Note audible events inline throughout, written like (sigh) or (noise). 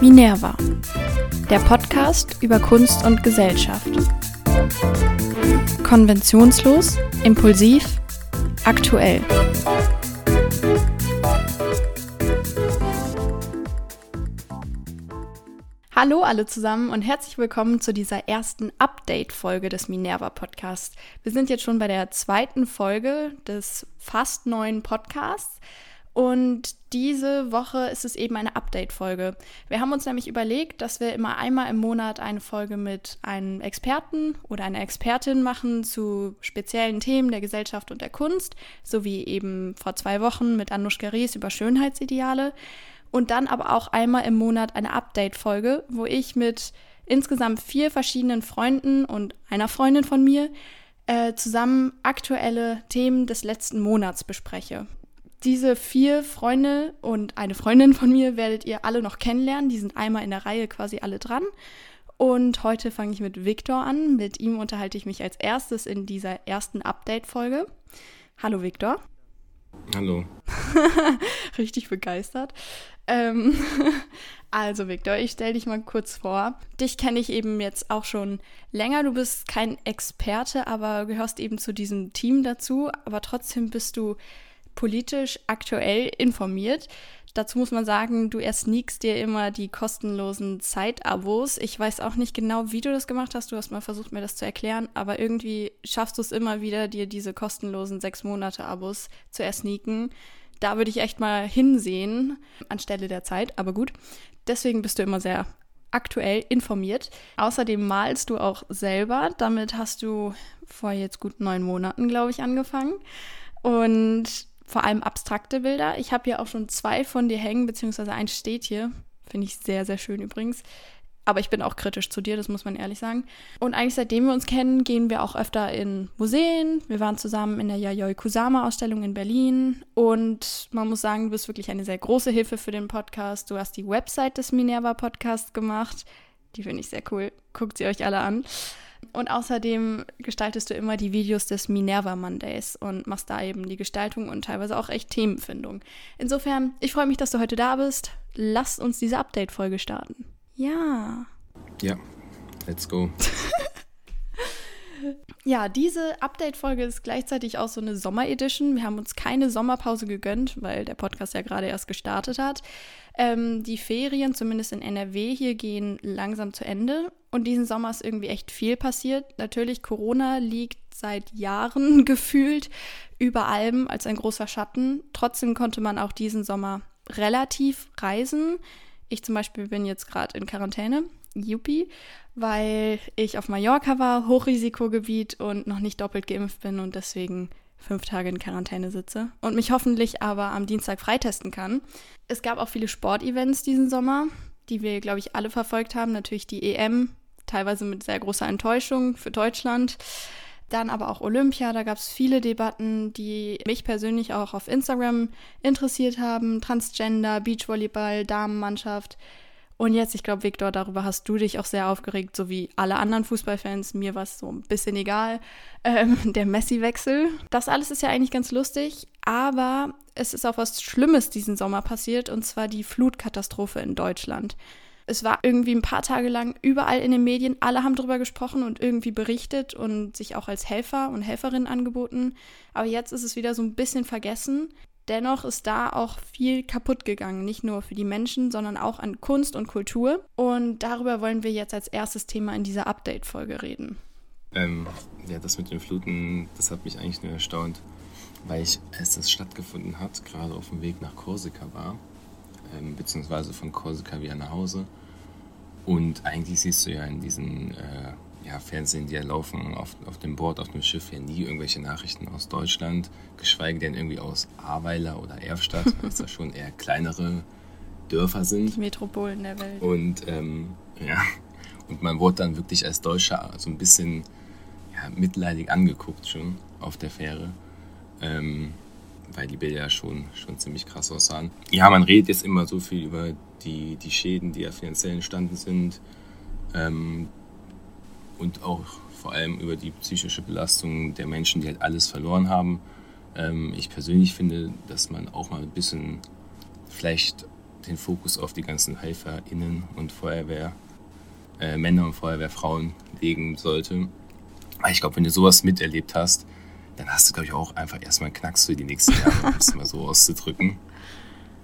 Minerva, der Podcast über Kunst und Gesellschaft. Konventionslos, impulsiv, aktuell. Hallo alle zusammen und herzlich willkommen zu dieser ersten Update-Folge des Minerva Podcasts. Wir sind jetzt schon bei der zweiten Folge des fast neuen Podcasts. Und diese Woche ist es eben eine Update-Folge. Wir haben uns nämlich überlegt, dass wir immer einmal im Monat eine Folge mit einem Experten oder einer Expertin machen zu speziellen Themen der Gesellschaft und der Kunst, so wie eben vor zwei Wochen mit Anushka Ries über Schönheitsideale. Und dann aber auch einmal im Monat eine Update-Folge, wo ich mit insgesamt vier verschiedenen Freunden und einer Freundin von mir äh, zusammen aktuelle Themen des letzten Monats bespreche. Diese vier Freunde und eine Freundin von mir werdet ihr alle noch kennenlernen. Die sind einmal in der Reihe quasi alle dran. Und heute fange ich mit Viktor an. Mit ihm unterhalte ich mich als erstes in dieser ersten Update-Folge. Hallo Viktor. Hallo. (laughs) Richtig begeistert. Ähm, (laughs) also Viktor, ich stelle dich mal kurz vor. Dich kenne ich eben jetzt auch schon länger. Du bist kein Experte, aber gehörst eben zu diesem Team dazu. Aber trotzdem bist du politisch aktuell informiert. Dazu muss man sagen, du ersneakst dir immer die kostenlosen Zeitabos. Ich weiß auch nicht genau, wie du das gemacht hast. Du hast mal versucht, mir das zu erklären, aber irgendwie schaffst du es immer wieder, dir diese kostenlosen sechs Monate Abos zu ersneaken. Da würde ich echt mal hinsehen anstelle der Zeit, aber gut. Deswegen bist du immer sehr aktuell informiert. Außerdem malst du auch selber. Damit hast du vor jetzt gut neun Monaten, glaube ich, angefangen. Und vor allem abstrakte Bilder. Ich habe hier auch schon zwei von dir hängen, beziehungsweise eins steht hier. Finde ich sehr, sehr schön übrigens. Aber ich bin auch kritisch zu dir, das muss man ehrlich sagen. Und eigentlich seitdem wir uns kennen, gehen wir auch öfter in Museen. Wir waren zusammen in der Yayoi Kusama-Ausstellung in Berlin. Und man muss sagen, du bist wirklich eine sehr große Hilfe für den Podcast. Du hast die Website des Minerva Podcasts gemacht. Die finde ich sehr cool. Guckt sie euch alle an. Und außerdem gestaltest du immer die Videos des Minerva Mondays und machst da eben die Gestaltung und teilweise auch echt Themenfindung. Insofern, ich freue mich, dass du heute da bist. Lass uns diese Update-Folge starten. Ja. Ja, let's go. (laughs) Ja, diese Update-Folge ist gleichzeitig auch so eine Sommer-Edition. Wir haben uns keine Sommerpause gegönnt, weil der Podcast ja gerade erst gestartet hat. Ähm, die Ferien, zumindest in NRW hier, gehen langsam zu Ende. Und diesen Sommer ist irgendwie echt viel passiert. Natürlich, Corona liegt seit Jahren (laughs) gefühlt über allem als ein großer Schatten. Trotzdem konnte man auch diesen Sommer relativ reisen. Ich zum Beispiel bin jetzt gerade in Quarantäne Yuppie, weil ich auf Mallorca war, Hochrisikogebiet und noch nicht doppelt geimpft bin und deswegen fünf Tage in Quarantäne sitze und mich hoffentlich aber am Dienstag freitesten kann. Es gab auch viele Sportevents diesen Sommer, die wir, glaube ich, alle verfolgt haben. Natürlich die EM, teilweise mit sehr großer Enttäuschung für Deutschland. Dann aber auch Olympia, da gab es viele Debatten, die mich persönlich auch auf Instagram interessiert haben. Transgender, Beachvolleyball, Damenmannschaft. Und jetzt, ich glaube, Viktor, darüber hast du dich auch sehr aufgeregt, so wie alle anderen Fußballfans. Mir war es so ein bisschen egal. (laughs) Ähm, der Messi-Wechsel. Das alles ist ja eigentlich ganz lustig, aber es ist auch was Schlimmes diesen Sommer passiert, und zwar die Flutkatastrophe in Deutschland. Es war irgendwie ein paar Tage lang überall in den Medien, alle haben darüber gesprochen und irgendwie berichtet und sich auch als Helfer und Helferin angeboten. Aber jetzt ist es wieder so ein bisschen vergessen. Dennoch ist da auch viel kaputt gegangen, nicht nur für die Menschen, sondern auch an Kunst und Kultur. Und darüber wollen wir jetzt als erstes Thema in dieser Update-Folge reden. Ähm, ja, das mit den Fluten, das hat mich eigentlich nur erstaunt, weil ich, als das stattgefunden hat, gerade auf dem Weg nach Korsika war, ähm, beziehungsweise von Korsika wieder nach Hause. Und eigentlich siehst du ja in diesen äh, ja, Fernsehen, die ja laufen auf, auf dem Board, auf dem Schiff, ja nie irgendwelche Nachrichten aus Deutschland, geschweige denn irgendwie aus Ahrweiler oder Erfstadt, (laughs) weil es da schon eher kleinere Dörfer sind. Die Metropolen der Welt. Und ja, und man wurde dann wirklich als Deutscher so ein bisschen ja, mitleidig angeguckt schon auf der Fähre. Ähm, weil die Bilder ja schon, schon ziemlich krass aussahen. Ja, man redet jetzt immer so viel über die, die Schäden, die ja finanziell entstanden sind. Ähm, und auch vor allem über die psychische Belastung der Menschen, die halt alles verloren haben. Ähm, ich persönlich finde, dass man auch mal ein bisschen vielleicht den Fokus auf die ganzen HelferInnen und Feuerwehr, äh, Männer und Feuerwehrfrauen legen sollte. Ich glaube, wenn du sowas miterlebt hast, dann hast du, glaube ich, auch einfach erstmal einen Knacks für die nächsten Jahre, um es mal so (laughs) auszudrücken.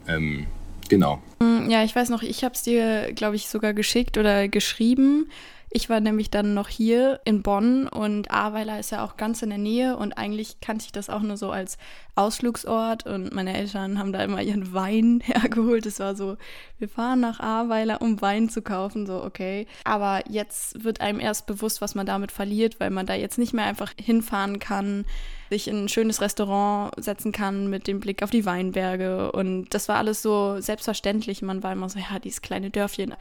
Ähm, genau. Ja, ich weiß noch, ich habe es dir, glaube ich, sogar geschickt oder geschrieben. Ich war nämlich dann noch hier in Bonn und Ahrweiler ist ja auch ganz in der Nähe und eigentlich kannte ich das auch nur so als Ausflugsort und meine Eltern haben da immer ihren Wein (laughs) hergeholt. Es war so, wir fahren nach Ahrweiler, um Wein zu kaufen, so okay. Aber jetzt wird einem erst bewusst, was man damit verliert, weil man da jetzt nicht mehr einfach hinfahren kann, sich in ein schönes Restaurant setzen kann mit dem Blick auf die Weinberge und das war alles so selbstverständlich. Man war immer so, ja, dieses kleine Dörfchen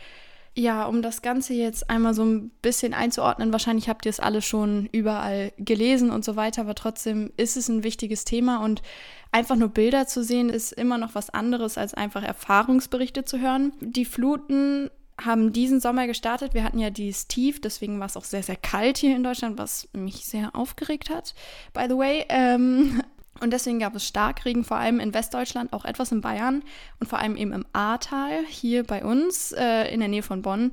ja, um das Ganze jetzt einmal so ein bisschen einzuordnen, wahrscheinlich habt ihr es alle schon überall gelesen und so weiter, aber trotzdem ist es ein wichtiges Thema und einfach nur Bilder zu sehen ist immer noch was anderes als einfach Erfahrungsberichte zu hören. Die Fluten haben diesen Sommer gestartet. Wir hatten ja dieses Tief, deswegen war es auch sehr, sehr kalt hier in Deutschland, was mich sehr aufgeregt hat, by the way. Ähm, und deswegen gab es Starkregen, vor allem in Westdeutschland, auch etwas in Bayern und vor allem eben im Ahrtal, hier bei uns äh, in der Nähe von Bonn.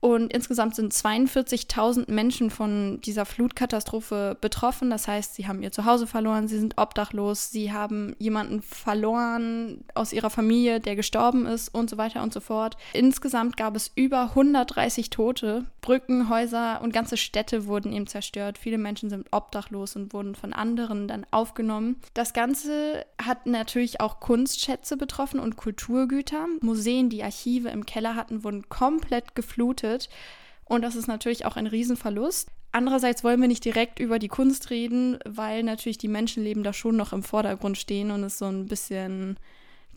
Und insgesamt sind 42.000 Menschen von dieser Flutkatastrophe betroffen. Das heißt, sie haben ihr Zuhause verloren, sie sind obdachlos, sie haben jemanden verloren aus ihrer Familie, der gestorben ist und so weiter und so fort. Insgesamt gab es über 130 Tote. Brücken, Häuser und ganze Städte wurden eben zerstört. Viele Menschen sind obdachlos und wurden von anderen dann aufgenommen. Das Ganze hat natürlich auch Kunstschätze betroffen und Kulturgüter. Museen, die Archive im Keller hatten, wurden komplett geflutet vernichtet. Und das ist natürlich auch ein Riesenverlust. Andererseits wollen wir nicht direkt über die Kunst reden, weil natürlich die Menschenleben da schon noch im Vordergrund stehen und es so ein bisschen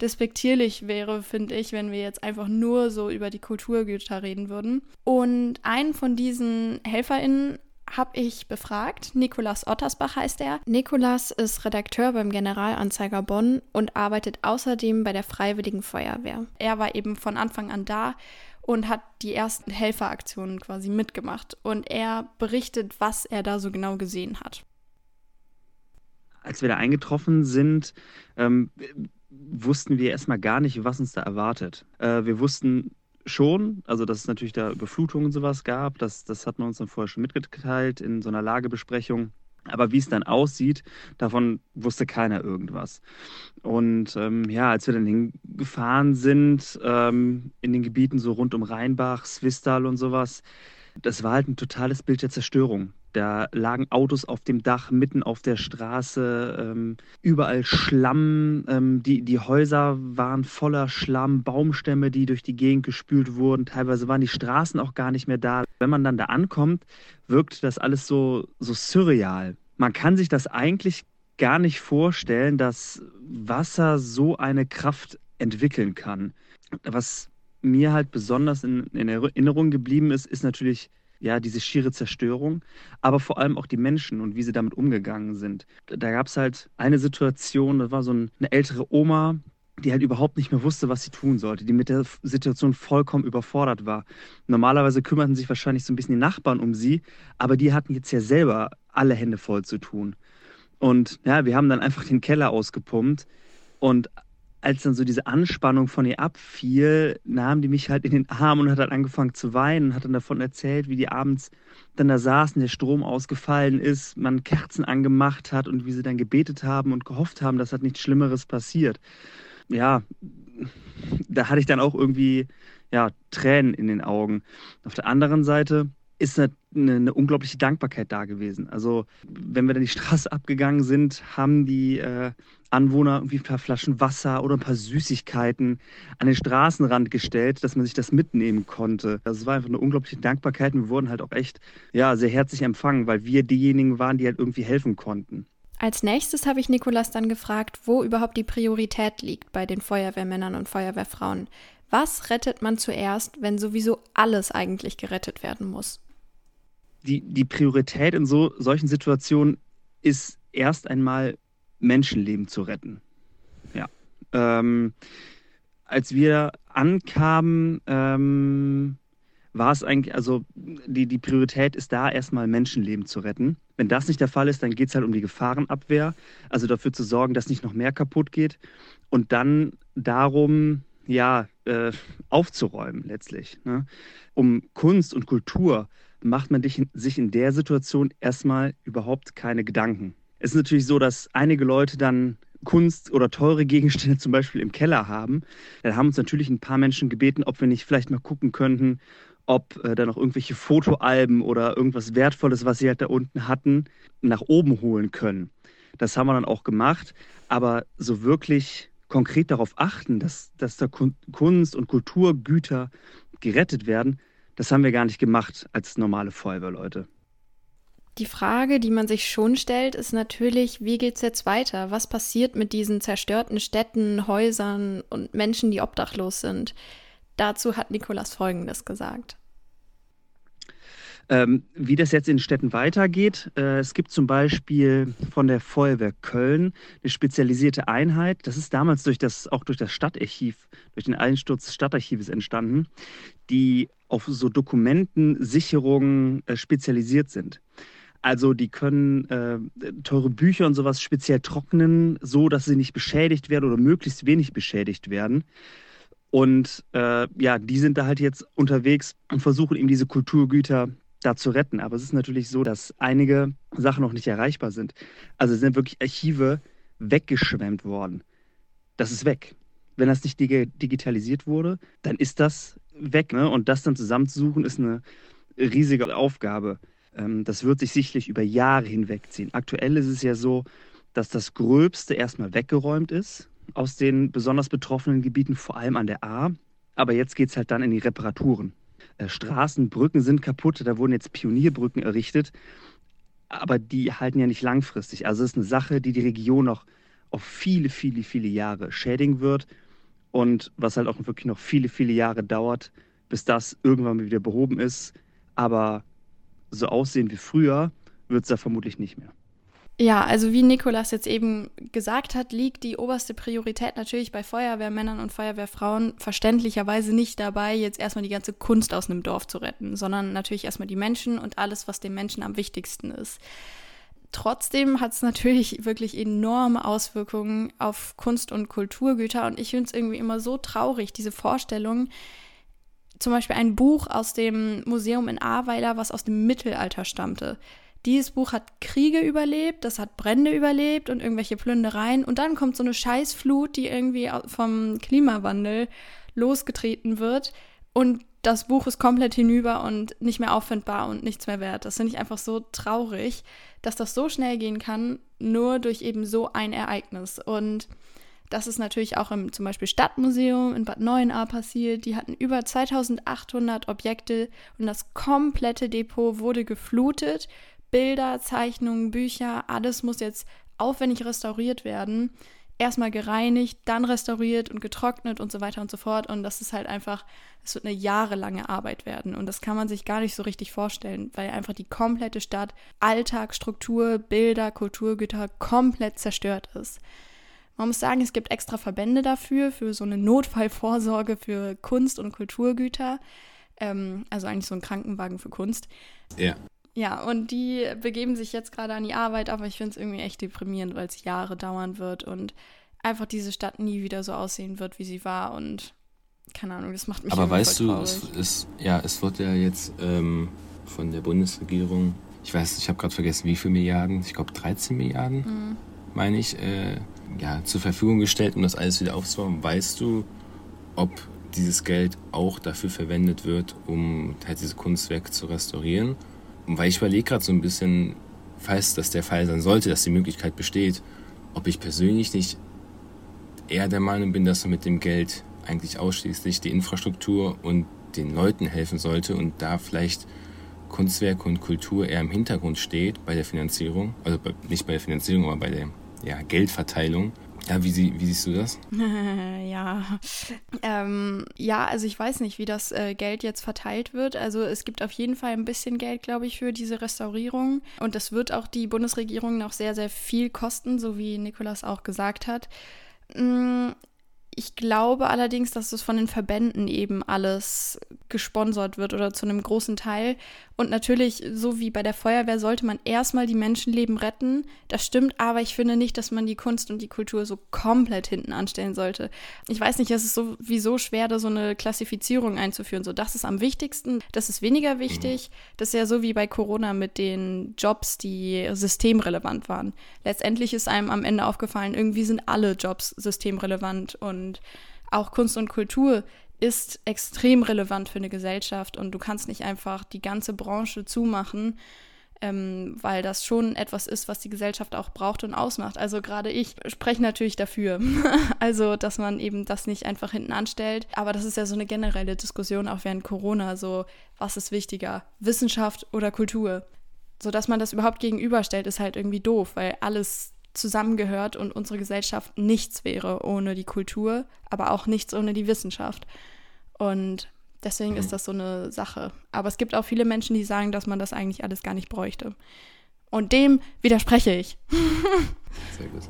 despektierlich wäre, finde ich, wenn wir jetzt einfach nur so über die Kulturgüter reden würden. Und einen von diesen HelferInnen habe ich befragt. Nikolas Ottersbach heißt er. Nikolas ist Redakteur beim Generalanzeiger Bonn und arbeitet außerdem bei der Freiwilligen Feuerwehr. Er war eben von Anfang an da und hat die ersten Helferaktionen quasi mitgemacht. Und er berichtet, was er da so genau gesehen hat. Als wir da eingetroffen sind, ähm, wussten wir erstmal gar nicht, was uns da erwartet. Äh, wir wussten schon, also dass es natürlich da Überflutungen und sowas gab, das, das hat man uns dann vorher schon mitgeteilt in so einer Lagebesprechung. Aber wie es dann aussieht, davon wusste keiner irgendwas. Und ähm, ja, als wir dann hingefahren sind, ähm, in den Gebieten so rund um Rheinbach, Swistal und sowas, das war halt ein totales Bild der Zerstörung. Da lagen Autos auf dem Dach, mitten auf der Straße, ähm, überall Schlamm. Ähm, die, die Häuser waren voller Schlamm, Baumstämme, die durch die Gegend gespült wurden. Teilweise waren die Straßen auch gar nicht mehr da. Wenn man dann da ankommt, wirkt das alles so, so surreal. Man kann sich das eigentlich gar nicht vorstellen, dass Wasser so eine Kraft entwickeln kann. Was mir halt besonders in, in Erinnerung geblieben ist, ist natürlich ja, diese schiere Zerstörung, aber vor allem auch die Menschen und wie sie damit umgegangen sind. Da gab es halt eine Situation, da war so ein, eine ältere Oma, die halt überhaupt nicht mehr wusste, was sie tun sollte, die mit der Situation vollkommen überfordert war. Normalerweise kümmerten sich wahrscheinlich so ein bisschen die Nachbarn um sie, aber die hatten jetzt ja selber alle Hände voll zu tun. Und ja, wir haben dann einfach den Keller ausgepumpt und als dann so diese Anspannung von ihr abfiel, nahm die mich halt in den Arm und hat dann angefangen zu weinen und hat dann davon erzählt, wie die abends dann da saßen, der Strom ausgefallen ist, man Kerzen angemacht hat und wie sie dann gebetet haben und gehofft haben, dass halt nichts Schlimmeres passiert. Ja, da hatte ich dann auch irgendwie ja, Tränen in den Augen. Auf der anderen Seite ist eine, eine, unglaubliche Dankbarkeit da gewesen. Also, wenn wir dann die Straße abgegangen sind, haben die äh, Anwohner irgendwie ein paar Flaschen Wasser oder ein paar Süßigkeiten an den Straßenrand gestellt, dass man sich das mitnehmen konnte. Es war einfach eine unglaubliche Dankbarkeit und wir wurden halt auch echt ja, sehr herzlich empfangen, weil wir diejenigen waren, die halt irgendwie helfen konnten. Als nächstes habe ich Nikolas dann gefragt, wo überhaupt die Priorität liegt bei den Feuerwehrmännern und Feuerwehrfrauen. Was rettet man zuerst, wenn sowieso alles eigentlich gerettet werden muss? Die, die Priorität in so, solchen Situationen ist erst einmal Menschenleben zu retten. Ja. Ähm, als wir ankamen, ähm, war es eigentlich, also die, die Priorität ist da, erstmal Menschenleben zu retten. Wenn das nicht der Fall ist, dann geht es halt um die Gefahrenabwehr, also dafür zu sorgen, dass nicht noch mehr kaputt geht. Und dann darum, ja, äh, aufzuräumen letztlich. Ne? Um Kunst und Kultur macht man sich in der Situation erstmal überhaupt keine Gedanken. Es ist natürlich so, dass einige Leute dann Kunst oder teure Gegenstände (laughs) zum Beispiel im Keller haben. Da haben uns natürlich ein paar Menschen gebeten, ob wir nicht vielleicht mal gucken könnten, ob äh, da noch irgendwelche Fotoalben oder irgendwas Wertvolles, was sie halt da unten hatten, nach oben holen können. Das haben wir dann auch gemacht, aber so wirklich konkret darauf achten, dass, dass da Kunst- und Kulturgüter gerettet werden, das haben wir gar nicht gemacht als normale Feuerwehrleute. Die Frage, die man sich schon stellt, ist natürlich, wie geht es jetzt weiter? Was passiert mit diesen zerstörten Städten, Häusern und Menschen, die obdachlos sind? Dazu hat Nikolas Folgendes gesagt. Ähm, wie das jetzt in Städten weitergeht, äh, es gibt zum Beispiel von der Feuerwehr Köln eine spezialisierte Einheit. Das ist damals durch das, auch durch das Stadtarchiv, durch den Einsturz des Stadtarchives entstanden, die auf so Dokumentensicherungen äh, spezialisiert sind. Also die können äh, teure Bücher und sowas speziell trocknen, so dass sie nicht beschädigt werden oder möglichst wenig beschädigt werden. Und äh, ja, die sind da halt jetzt unterwegs und versuchen eben diese Kulturgüter da zu retten. Aber es ist natürlich so, dass einige Sachen noch nicht erreichbar sind. Also sind wirklich Archive weggeschwemmt worden. Das ist weg. Wenn das nicht dig digitalisiert wurde, dann ist das weg. Ne? Und das dann zusammenzusuchen, ist eine riesige Aufgabe. Ähm, das wird sich sicherlich über Jahre hinwegziehen. Aktuell ist es ja so, dass das Gröbste erstmal weggeräumt ist aus den besonders betroffenen Gebieten, vor allem an der A. Aber jetzt geht es halt dann in die Reparaturen. Äh, Straßen, Brücken sind kaputt, da wurden jetzt Pionierbrücken errichtet, aber die halten ja nicht langfristig. Also es ist eine Sache, die die Region noch auf viele, viele, viele Jahre schädigen wird und was halt auch wirklich noch viele, viele Jahre dauert, bis das irgendwann wieder behoben ist. Aber so aussehen wie früher wird es da vermutlich nicht mehr. Ja, also wie Nikolas jetzt eben gesagt hat, liegt die oberste Priorität natürlich bei Feuerwehrmännern und Feuerwehrfrauen verständlicherweise nicht dabei, jetzt erstmal die ganze Kunst aus einem Dorf zu retten, sondern natürlich erstmal die Menschen und alles, was den Menschen am wichtigsten ist. Trotzdem hat es natürlich wirklich enorme Auswirkungen auf Kunst- und Kulturgüter und ich finde es irgendwie immer so traurig, diese Vorstellung, zum Beispiel ein Buch aus dem Museum in Ahrweiler, was aus dem Mittelalter stammte. Dieses Buch hat Kriege überlebt, das hat Brände überlebt und irgendwelche Plündereien. Und dann kommt so eine Scheißflut, die irgendwie vom Klimawandel losgetreten wird. Und das Buch ist komplett hinüber und nicht mehr auffindbar und nichts mehr wert. Das finde ich einfach so traurig, dass das so schnell gehen kann, nur durch eben so ein Ereignis. Und das ist natürlich auch im zum Beispiel Stadtmuseum in Bad Neuenahr passiert. Die hatten über 2800 Objekte und das komplette Depot wurde geflutet Bilder, Zeichnungen, Bücher, alles muss jetzt aufwendig restauriert werden. Erstmal gereinigt, dann restauriert und getrocknet und so weiter und so fort. Und das ist halt einfach, es wird eine jahrelange Arbeit werden. Und das kann man sich gar nicht so richtig vorstellen, weil einfach die komplette Stadt, Alltag, Struktur, Bilder, Kulturgüter komplett zerstört ist. Man muss sagen, es gibt extra Verbände dafür, für so eine Notfallvorsorge für Kunst- und Kulturgüter. Ähm, also eigentlich so ein Krankenwagen für Kunst. Ja. Ja, und die begeben sich jetzt gerade an die Arbeit, aber ich finde es irgendwie echt deprimierend, weil es Jahre dauern wird und einfach diese Stadt nie wieder so aussehen wird, wie sie war und keine Ahnung, das macht mich Aber weißt du, es, es, ja, es wird ja jetzt ähm, von der Bundesregierung, ich weiß, ich habe gerade vergessen, wie viele Milliarden, ich glaube 13 Milliarden, mhm. meine ich, äh, ja, zur Verfügung gestellt, um das alles wieder aufzubauen. Weißt du, ob dieses Geld auch dafür verwendet wird, um halt diese Kunstwerke zu restaurieren? Weil ich überlege gerade so ein bisschen, falls das der Fall sein sollte, dass die Möglichkeit besteht, ob ich persönlich nicht eher der Meinung bin, dass man mit dem Geld eigentlich ausschließlich die Infrastruktur und den Leuten helfen sollte und da vielleicht Kunstwerke und Kultur eher im Hintergrund steht bei der Finanzierung, also nicht bei der Finanzierung, aber bei der ja, Geldverteilung ja, wie, sie, wie siehst du das? (laughs) ja. Ähm, ja, also ich weiß nicht, wie das äh, Geld jetzt verteilt wird. Also es gibt auf jeden Fall ein bisschen Geld, glaube ich, für diese Restaurierung. Und das wird auch die Bundesregierung noch sehr, sehr viel kosten, so wie Nikolas auch gesagt hat. Mm, ich glaube allerdings, dass es von den Verbänden eben alles gesponsert wird oder zu einem großen Teil. Und natürlich, so wie bei der Feuerwehr, sollte man erstmal die Menschenleben retten. Das stimmt, aber ich finde nicht, dass man die Kunst und die Kultur so komplett hinten anstellen sollte. Ich weiß nicht, es ist sowieso schwer, da so eine Klassifizierung einzuführen. So, das ist am wichtigsten, das ist weniger wichtig. Das ist ja so wie bei Corona mit den Jobs, die systemrelevant waren. Letztendlich ist einem am Ende aufgefallen, irgendwie sind alle Jobs systemrelevant und auch Kunst und Kultur ist extrem relevant für eine Gesellschaft und du kannst nicht einfach die ganze Branche zumachen, ähm, weil das schon etwas ist, was die Gesellschaft auch braucht und ausmacht. Also gerade ich spreche natürlich dafür, (laughs) also dass man eben das nicht einfach hinten anstellt. Aber das ist ja so eine generelle Diskussion auch während Corona, so was ist wichtiger, Wissenschaft oder Kultur? So dass man das überhaupt gegenüberstellt, ist halt irgendwie doof, weil alles zusammengehört und unsere Gesellschaft nichts wäre ohne die Kultur, aber auch nichts ohne die Wissenschaft. Und deswegen mhm. ist das so eine Sache. Aber es gibt auch viele Menschen, die sagen, dass man das eigentlich alles gar nicht bräuchte. Und dem widerspreche ich. (laughs) Sehr gut.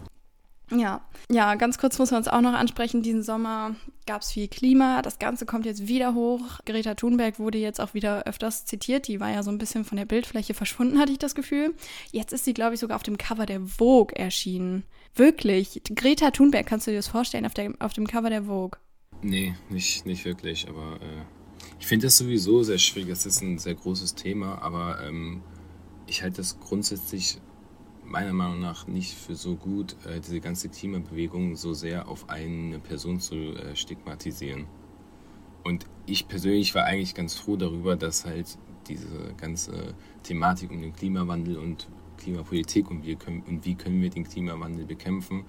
Ja, ja, ganz kurz muss man uns auch noch ansprechen. Diesen Sommer gab es viel Klima. Das Ganze kommt jetzt wieder hoch. Greta Thunberg wurde jetzt auch wieder öfters zitiert. Die war ja so ein bisschen von der Bildfläche verschwunden, hatte ich das Gefühl. Jetzt ist sie, glaube ich, sogar auf dem Cover der Vogue erschienen. Wirklich. Greta Thunberg, kannst du dir das vorstellen, auf, der, auf dem Cover der Vogue? Nee, nicht, nicht wirklich. Aber äh, ich finde das sowieso sehr schwierig. Das ist ein sehr großes Thema. Aber ähm, ich halte das grundsätzlich meiner Meinung nach nicht für so gut, äh, diese ganze Klimabewegung so sehr auf eine Person zu äh, stigmatisieren. Und ich persönlich war eigentlich ganz froh darüber, dass halt diese ganze Thematik um den Klimawandel und Klimapolitik und wie, können, und wie können wir den Klimawandel bekämpfen,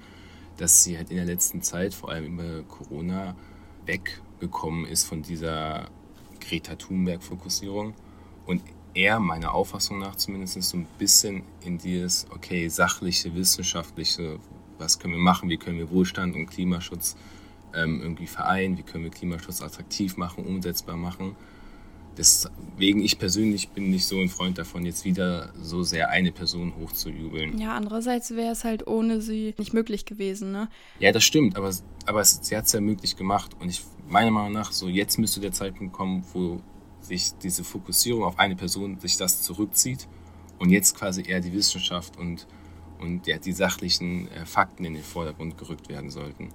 dass sie halt in der letzten Zeit, vor allem über Corona, weggekommen ist von dieser Greta Thunberg-Fokussierung und eher meiner Auffassung nach zumindest so ein bisschen in dieses, okay, sachliche, wissenschaftliche, was können wir machen, wie können wir Wohlstand und Klimaschutz ähm, irgendwie vereinen, wie können wir Klimaschutz attraktiv machen, umsetzbar machen. Deswegen, ich persönlich bin nicht so ein Freund davon, jetzt wieder so sehr eine Person hochzujubeln. Ja, andererseits wäre es halt ohne sie nicht möglich gewesen, ne? Ja, das stimmt, aber, aber es, sie hat es ja möglich gemacht und ich meiner Meinung nach, so jetzt müsste der Zeitpunkt kommen, wo sich diese Fokussierung auf eine Person, sich das zurückzieht und jetzt quasi eher die Wissenschaft und, und ja, die sachlichen äh, Fakten in den Vordergrund gerückt werden sollten.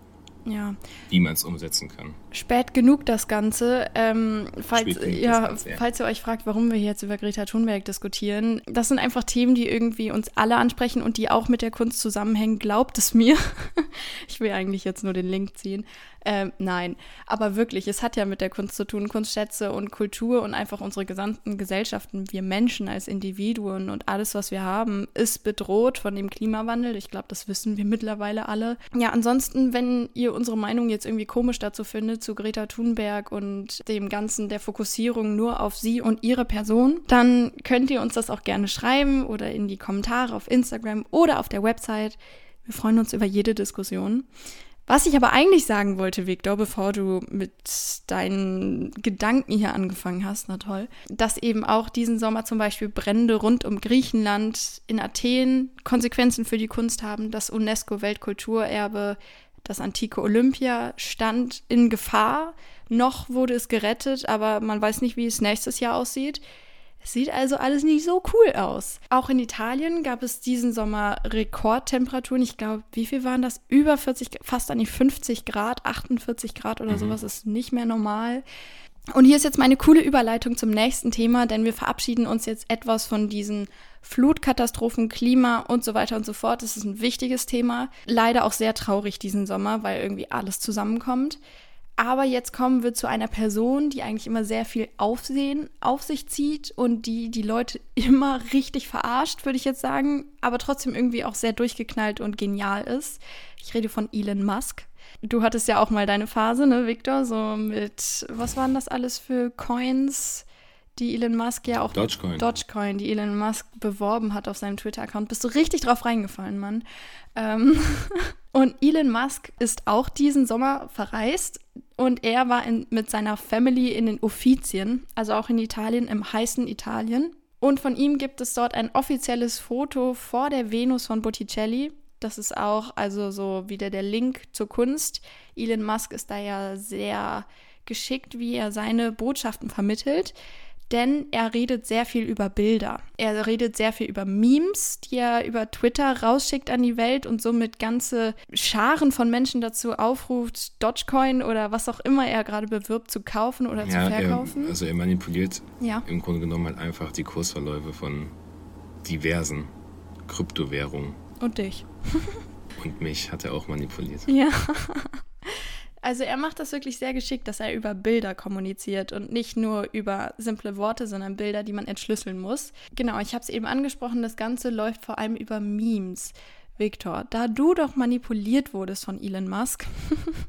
Ja. Wie man es umsetzen kann. Spät genug das Ganze. Ähm, falls, ja, Ganze, ja. falls ihr euch fragt, warum wir jetzt über Greta Thunberg diskutieren, das sind einfach Themen, die irgendwie uns alle ansprechen und die auch mit der Kunst zusammenhängen. Glaubt es mir. (laughs) ich will eigentlich jetzt nur den Link ziehen. Ähm, nein, aber wirklich, es hat ja mit der Kunst zu tun, Kunstschätze und Kultur und einfach unsere gesamten Gesellschaften, wir Menschen als Individuen und alles, was wir haben, ist bedroht von dem Klimawandel. Ich glaube, das wissen wir mittlerweile alle. Ja, ansonsten, wenn ihr unsere Meinung jetzt irgendwie komisch dazu findet, zu Greta Thunberg und dem Ganzen der Fokussierung nur auf sie und ihre Person, dann könnt ihr uns das auch gerne schreiben oder in die Kommentare auf Instagram oder auf der Website. Wir freuen uns über jede Diskussion. Was ich aber eigentlich sagen wollte, Victor, bevor du mit deinen Gedanken hier angefangen hast, na toll, dass eben auch diesen Sommer zum Beispiel Brände rund um Griechenland in Athen Konsequenzen für die Kunst haben. Das UNESCO-Weltkulturerbe, das antike Olympia, stand in Gefahr. Noch wurde es gerettet, aber man weiß nicht, wie es nächstes Jahr aussieht. Es sieht also alles nicht so cool aus. Auch in Italien gab es diesen Sommer Rekordtemperaturen. Ich glaube, wie viel waren das? Über 40, fast an die 50 Grad, 48 Grad oder mhm. sowas ist nicht mehr normal. Und hier ist jetzt meine coole Überleitung zum nächsten Thema, denn wir verabschieden uns jetzt etwas von diesen Flutkatastrophen, Klima und so weiter und so fort. Das ist ein wichtiges Thema. Leider auch sehr traurig diesen Sommer, weil irgendwie alles zusammenkommt. Aber jetzt kommen wir zu einer Person, die eigentlich immer sehr viel Aufsehen auf sich zieht und die die Leute (laughs) immer richtig verarscht, würde ich jetzt sagen, aber trotzdem irgendwie auch sehr durchgeknallt und genial ist. Ich rede von Elon Musk. Du hattest ja auch mal deine Phase, ne, Victor? So mit, was waren das alles für Coins? die Elon Musk ja auch Dogecoin. Dogecoin, die Elon Musk beworben hat auf seinem Twitter-Account. Bist du richtig drauf reingefallen, Mann. Ähm (laughs) und Elon Musk ist auch diesen Sommer verreist und er war in, mit seiner Family in den Uffizien, also auch in Italien, im heißen Italien. Und von ihm gibt es dort ein offizielles Foto vor der Venus von Botticelli. Das ist auch also so wieder der Link zur Kunst. Elon Musk ist da ja sehr geschickt, wie er seine Botschaften vermittelt denn er redet sehr viel über Bilder. Er redet sehr viel über Memes, die er über Twitter rausschickt an die Welt und somit ganze Scharen von Menschen dazu aufruft, Dogecoin oder was auch immer er gerade bewirbt, zu kaufen oder ja, zu verkaufen. Er, also er manipuliert ja. im Grunde genommen halt einfach die Kursverläufe von diversen Kryptowährungen. Und dich. und mich hat er auch manipuliert. Ja. Also er macht das wirklich sehr geschickt, dass er über Bilder kommuniziert und nicht nur über simple Worte, sondern Bilder, die man entschlüsseln muss. Genau, ich habe es eben angesprochen, das Ganze läuft vor allem über Memes. Victor, da du doch manipuliert wurdest von Elon Musk,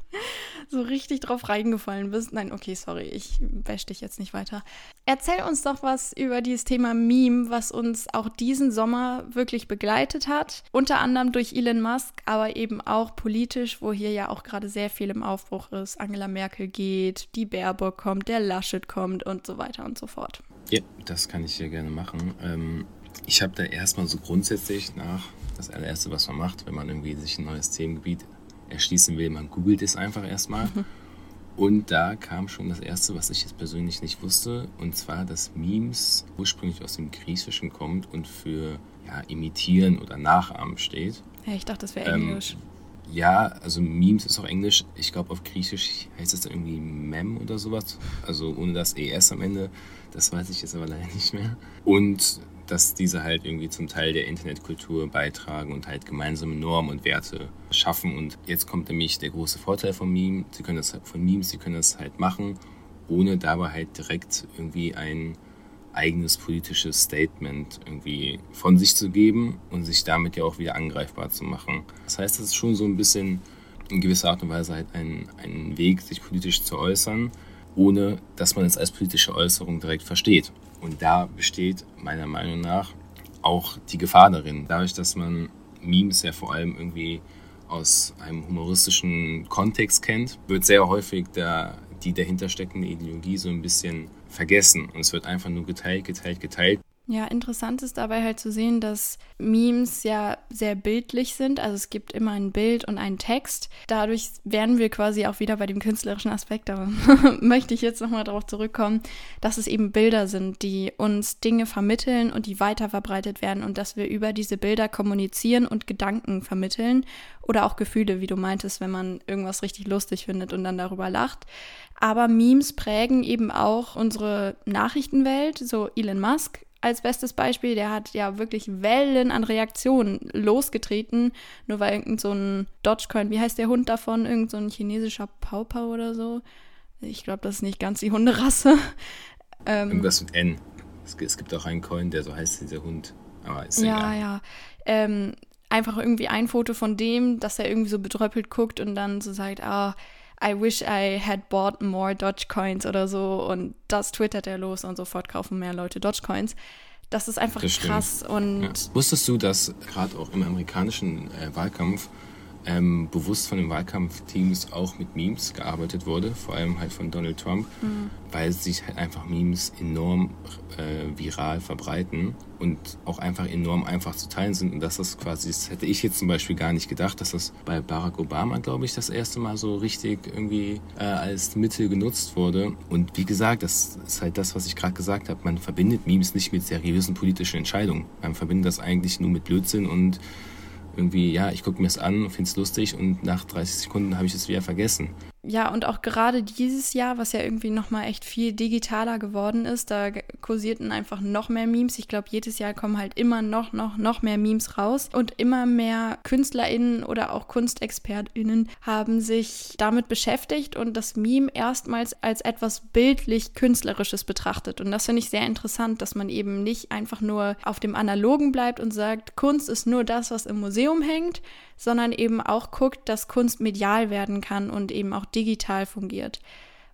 (laughs) so richtig drauf reingefallen bist. Nein, okay, sorry, ich wäsche dich jetzt nicht weiter. Erzähl uns doch was über dieses Thema Meme, was uns auch diesen Sommer wirklich begleitet hat. Unter anderem durch Elon Musk, aber eben auch politisch, wo hier ja auch gerade sehr viel im Aufbruch ist. Angela Merkel geht, die Baerbock kommt, der Laschet kommt und so weiter und so fort. Ja, das kann ich hier gerne machen. Ähm, ich habe da erstmal so grundsätzlich nach das allererste, was man macht, wenn man irgendwie sich ein neues Themengebiet erschließen will. Man googelt es einfach erstmal. Mhm. (laughs) Und da kam schon das erste, was ich jetzt persönlich nicht wusste, und zwar, dass Memes ursprünglich aus dem Griechischen kommt und für ja, imitieren oder nachahmen steht. Ja, ich dachte, das wäre ähm, Englisch. Ja, also Memes ist auch Englisch. Ich glaube, auf Griechisch heißt es irgendwie Mem oder sowas. Also ohne das ES am Ende. Das weiß ich jetzt aber leider nicht mehr. Und dass diese halt irgendwie zum Teil der Internetkultur beitragen und halt gemeinsame Normen und Werte schaffen. Und jetzt kommt nämlich der große Vorteil von Memes. Sie können das halt von Memes, sie können das halt machen, ohne dabei halt direkt irgendwie ein eigenes politisches Statement irgendwie von sich zu geben und sich damit ja auch wieder angreifbar zu machen. Das heißt, das ist schon so ein bisschen in gewisser Art und Weise halt ein, ein Weg, sich politisch zu äußern, ohne dass man es als politische Äußerung direkt versteht. Und da besteht meiner Meinung nach auch die Gefahr darin. Dadurch, dass man Memes ja vor allem irgendwie aus einem humoristischen Kontext kennt, wird sehr häufig der, die dahinter steckende Ideologie so ein bisschen vergessen. Und es wird einfach nur geteilt, geteilt, geteilt. Ja, interessant ist dabei halt zu sehen, dass Memes ja sehr bildlich sind. Also es gibt immer ein Bild und einen Text. Dadurch werden wir quasi auch wieder bei dem künstlerischen Aspekt, aber (laughs) möchte ich jetzt nochmal darauf zurückkommen, dass es eben Bilder sind, die uns Dinge vermitteln und die weiter verbreitet werden und dass wir über diese Bilder kommunizieren und Gedanken vermitteln oder auch Gefühle, wie du meintest, wenn man irgendwas richtig lustig findet und dann darüber lacht. Aber Memes prägen eben auch unsere Nachrichtenwelt, so Elon Musk als bestes Beispiel, der hat ja wirklich Wellen an Reaktionen losgetreten, nur weil irgendein so ein Dogecoin, wie heißt der Hund davon, irgend so ein chinesischer Pauper oder so. Ich glaube, das ist nicht ganz die Hunderasse. (laughs) Ähm, Irgendwas mit N. Es gibt auch einen Coin, der so heißt, dieser Hund. Aber ist ja, egal. ja. Ähm, einfach irgendwie ein Foto von dem, dass er irgendwie so betröppelt guckt und dann so sagt, ah, I wish I had bought more Dogecoins oder so und das twittert er los und sofort kaufen mehr Leute Dogecoins. Das ist einfach das krass und. Ja. Wusstest du, dass gerade auch im amerikanischen äh, Wahlkampf ähm, bewusst von den Wahlkampfteams auch mit Memes gearbeitet wurde, vor allem halt von Donald Trump, mhm. weil sich halt einfach Memes enorm äh, viral verbreiten und auch einfach enorm einfach zu teilen sind. Und dass das quasi, das hätte ich jetzt zum Beispiel gar nicht gedacht, dass das bei Barack Obama, glaube ich, das erste Mal so richtig irgendwie äh, als Mittel genutzt wurde. Und wie gesagt, das ist halt das, was ich gerade gesagt habe. Man verbindet Memes nicht mit seriösen politischen Entscheidungen. Man verbindet das eigentlich nur mit Blödsinn und irgendwie, ja, ich gucke mir es an, finde es lustig und nach 30 Sekunden habe ich es wieder vergessen. Ja, und auch gerade dieses Jahr, was ja irgendwie nochmal echt viel digitaler geworden ist, da kursierten einfach noch mehr Memes. Ich glaube, jedes Jahr kommen halt immer noch, noch, noch mehr Memes raus. Und immer mehr KünstlerInnen oder auch KunstexpertInnen haben sich damit beschäftigt und das Meme erstmals als etwas bildlich Künstlerisches betrachtet. Und das finde ich sehr interessant, dass man eben nicht einfach nur auf dem Analogen bleibt und sagt, Kunst ist nur das, was im Museum hängt, sondern eben auch guckt, dass Kunst medial werden kann und eben auch digital fungiert.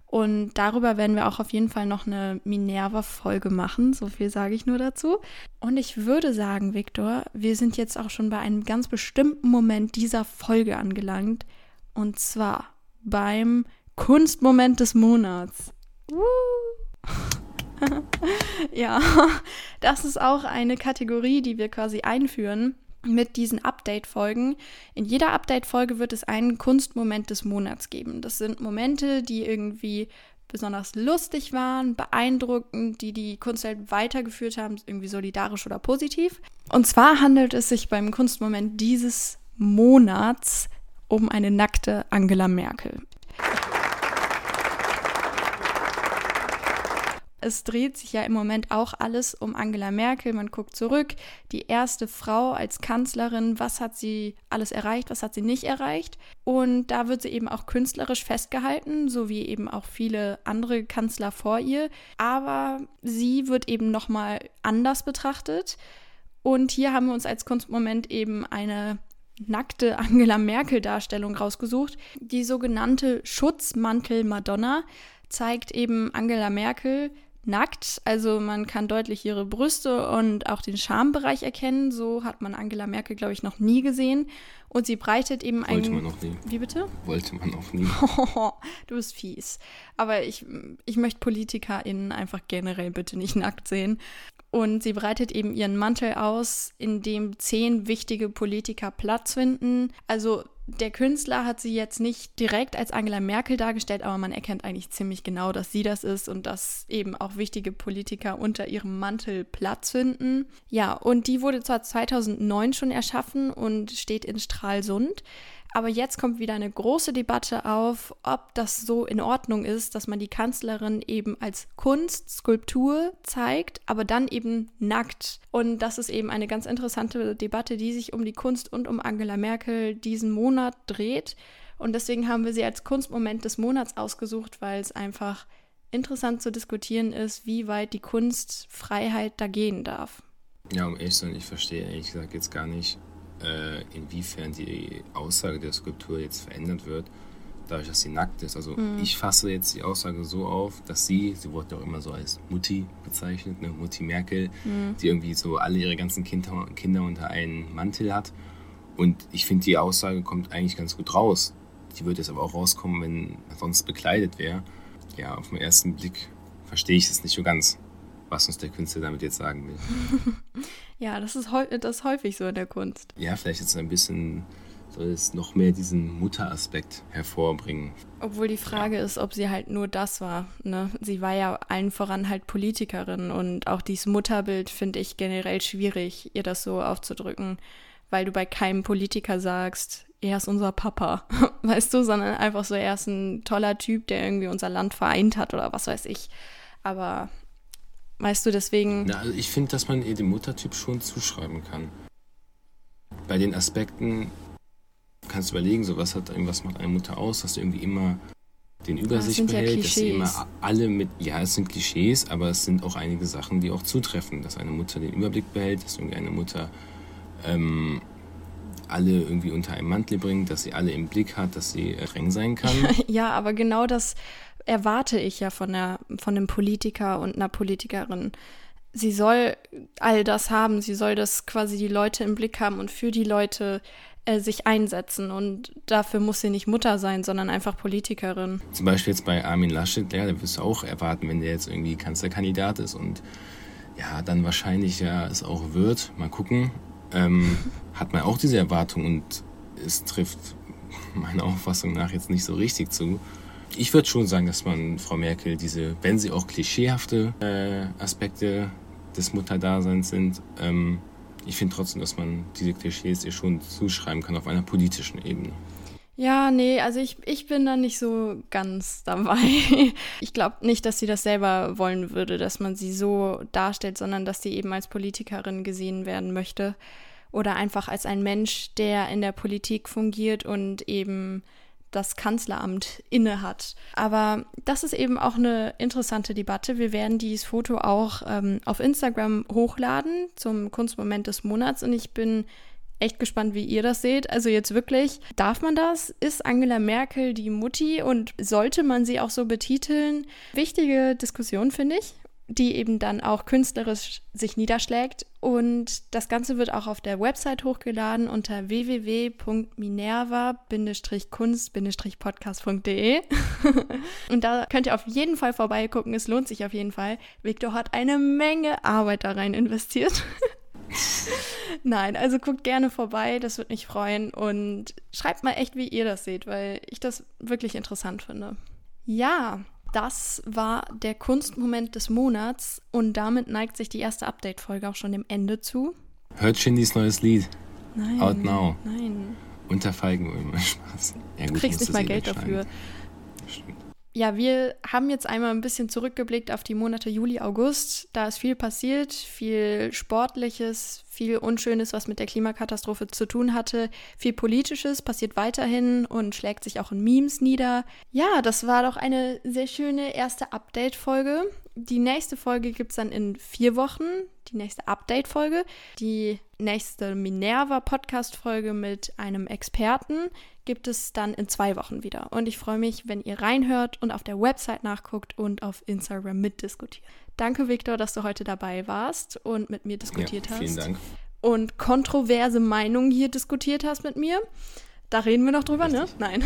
Und darüber werden wir auch auf jeden Fall noch eine Minerva-Folge machen. So viel sage ich nur dazu. Und ich würde sagen, Viktor, wir sind jetzt auch schon bei einem ganz bestimmten Moment dieser Folge angelangt. Und zwar beim Kunstmoment des Monats. (laughs) ja, das ist auch eine Kategorie, die wir quasi einführen mit diesen Update-Folgen. In jeder Update-Folge wird es einen Kunstmoment des Monats geben. Das sind Momente, die irgendwie besonders lustig waren, beeindruckend, die die Kunstwelt weitergeführt haben, irgendwie solidarisch oder positiv. Und zwar handelt es sich beim Kunstmoment dieses Monats um eine nackte Angela Merkel. Es dreht sich ja im Moment auch alles um Angela Merkel. Man guckt zurück, die erste Frau als Kanzlerin, was hat sie alles erreicht, was hat sie nicht erreicht. Und da wird sie eben auch künstlerisch festgehalten, so wie eben auch viele andere Kanzler vor ihr. Aber sie wird eben nochmal anders betrachtet. Und hier haben wir uns als Kunstmoment eben eine nackte Angela Merkel-Darstellung rausgesucht. Die sogenannte Schutzmantel Madonna zeigt eben Angela Merkel nackt. Also man kann deutlich ihre Brüste und auch den Schambereich erkennen. So hat man Angela Merkel, glaube ich, noch nie gesehen. Und sie breitet eben ein. Wollte man noch nie. Wie bitte? Wollte man auch nie. (laughs) du bist fies. Aber ich, ich möchte PolitikerInnen einfach generell bitte nicht nackt sehen. Und sie breitet eben ihren Mantel aus, in dem zehn wichtige Politiker Platz finden. Also der Künstler hat sie jetzt nicht direkt als Angela Merkel dargestellt, aber man erkennt eigentlich ziemlich genau, dass sie das ist und dass eben auch wichtige Politiker unter ihrem Mantel Platz finden. Ja, und die wurde zwar 2009 schon erschaffen und steht in Stralsund. Aber jetzt kommt wieder eine große Debatte auf, ob das so in Ordnung ist, dass man die Kanzlerin eben als Kunst, Skulptur zeigt, aber dann eben nackt. Und das ist eben eine ganz interessante Debatte, die sich um die Kunst und um Angela Merkel diesen Monat dreht. Und deswegen haben wir sie als Kunstmoment des Monats ausgesucht, weil es einfach interessant zu diskutieren ist, wie weit die Kunstfreiheit da gehen darf. Ja, um ehrlich zu sein, ich verstehe ehrlich gesagt jetzt gar nicht, äh, inwiefern die Aussage der Skulptur jetzt verändert wird, dadurch, dass sie nackt ist. Also mhm. ich fasse jetzt die Aussage so auf, dass sie, sie wurde ja auch immer so als Mutti bezeichnet, ne? Mutti Merkel, mhm. die irgendwie so alle ihre ganzen Kinder, Kinder unter einen Mantel hat. Und ich finde, die Aussage kommt eigentlich ganz gut raus. Die würde jetzt aber auch rauskommen, wenn sonst bekleidet wäre. Ja, auf den ersten Blick verstehe ich es nicht so ganz, was uns der Künstler damit jetzt sagen will. (laughs) Ja, das ist, das ist häufig so in der Kunst. Ja, vielleicht jetzt ein bisschen soll es noch mehr diesen Mutteraspekt hervorbringen. Obwohl die Frage ja. ist, ob sie halt nur das war. Ne? Sie war ja allen voran halt Politikerin und auch dieses Mutterbild finde ich generell schwierig, ihr das so aufzudrücken, weil du bei keinem Politiker sagst, er ist unser Papa, (laughs) weißt du, sondern einfach so, er ist ein toller Typ, der irgendwie unser Land vereint hat oder was weiß ich. Aber Weißt du, deswegen. Ja, also ich finde, dass man ihr dem Muttertyp schon zuschreiben kann. Bei den Aspekten kannst du überlegen, so was hat was macht eine Mutter aus, dass du irgendwie immer den Übersicht behält, ja dass sie immer alle mit, ja, es sind Klischees, aber es sind auch einige Sachen, die auch zutreffen, dass eine Mutter den Überblick behält, dass irgendwie eine Mutter ähm, alle irgendwie unter einem Mantel bringt, dass sie alle im Blick hat, dass sie äh, streng sein kann. (laughs) ja, aber genau das erwarte ich ja von, der, von einem Politiker und einer Politikerin. Sie soll all das haben, sie soll das quasi die Leute im Blick haben und für die Leute äh, sich einsetzen. Und dafür muss sie nicht Mutter sein, sondern einfach Politikerin. Zum Beispiel jetzt bei Armin Laschet, ja, da wirst du auch erwarten, wenn der jetzt irgendwie Kanzlerkandidat ist und ja, dann wahrscheinlich ja es auch wird. Mal gucken. Ähm, (laughs) hat man auch diese Erwartung und es trifft meiner Auffassung nach jetzt nicht so richtig zu ich würde schon sagen, dass man Frau Merkel diese, wenn sie auch klischeehafte äh, Aspekte des Mutterdaseins sind, ähm, ich finde trotzdem, dass man diese Klischees ihr schon zuschreiben kann auf einer politischen Ebene. Ja, nee, also ich, ich bin da nicht so ganz dabei. (laughs) Ich glaube nicht, dass sie das selber wollen würde, dass man sie so darstellt, sondern dass sie eben als Politikerin gesehen werden möchte oder einfach als ein Mensch, der in der Politik fungiert und eben das Kanzleramt innehat. Aber das ist eben auch eine interessante Debatte. Wir werden dieses Foto auch ähm, auf Instagram hochladen zum Kunstmoment des Monats und ich bin echt gespannt, wie ihr das seht. Also jetzt wirklich, darf man das? Ist Angela Merkel die Mutti und sollte man sie auch so betiteln? Wichtige Diskussion, finde ich die eben dann auch künstlerisch sich niederschlägt. Und das Ganze wird auch auf der Website hochgeladen unter www.minerva-kunst-podcast.de. (laughs) und da könnt ihr auf jeden Fall vorbeigucken. Es lohnt sich auf jeden Fall. Victor hat eine Menge Arbeit da rein investiert. (laughs) Nein, also guckt gerne vorbei, das würde mich freuen. Und schreibt mal echt, wie ihr das seht, weil ich das wirklich interessant finde. Ja, Das war der Kunstmoment des Monats und damit neigt sich die erste Update-Folge auch schon dem Ende zu. Hört Shindys neues Lied. Nein. Out now. Nein. Unter Feigenulmer. (laughs) Spaß. Ja, Du kriegst nicht mal eh Geld dafür. Stimmt. Ja, wir haben jetzt einmal ein bisschen zurückgeblickt auf die Monate Juli, August. Da ist viel passiert, viel Sportliches, viel Unschönes, was mit der Klimakatastrophe zu tun hatte. Viel Politisches passiert weiterhin und schlägt sich auch in Memes nieder. Ja, das war doch eine sehr schöne erste Update-Folge. Die nächste Folge gibt es dann in vier Wochen, die nächste Update-Folge. Die nächste Minerva-Podcast-Folge mit einem Experten gibt es dann in zwei Wochen wieder. Und ich freue mich, wenn ihr reinhört und auf der Website nachguckt und auf Instagram mitdiskutiert. Danke, Victor, dass du heute dabei warst und mit mir diskutiert ja, hast. Vielen Dank. Und kontroverse Meinungen hier diskutiert hast mit mir. Da reden wir noch drüber, ne? Richtig. Nein.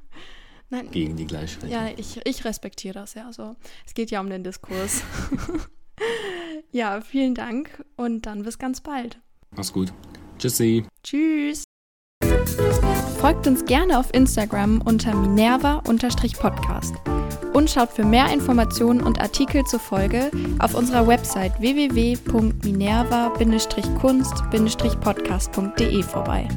(laughs) Nein. Gegen die Gleichschaltung. Ja, ich, ich respektiere das, ja. Also, es geht ja um den Diskurs. (laughs) ja, vielen Dank und dann bis ganz bald. Mach's gut. Tschüssi. Tschüss. Folgt uns gerne auf Instagram unter minerva-podcast und schaut für mehr Informationen und Artikel zur Folge auf unserer Website www.minerva-kunst-podcast.de vorbei.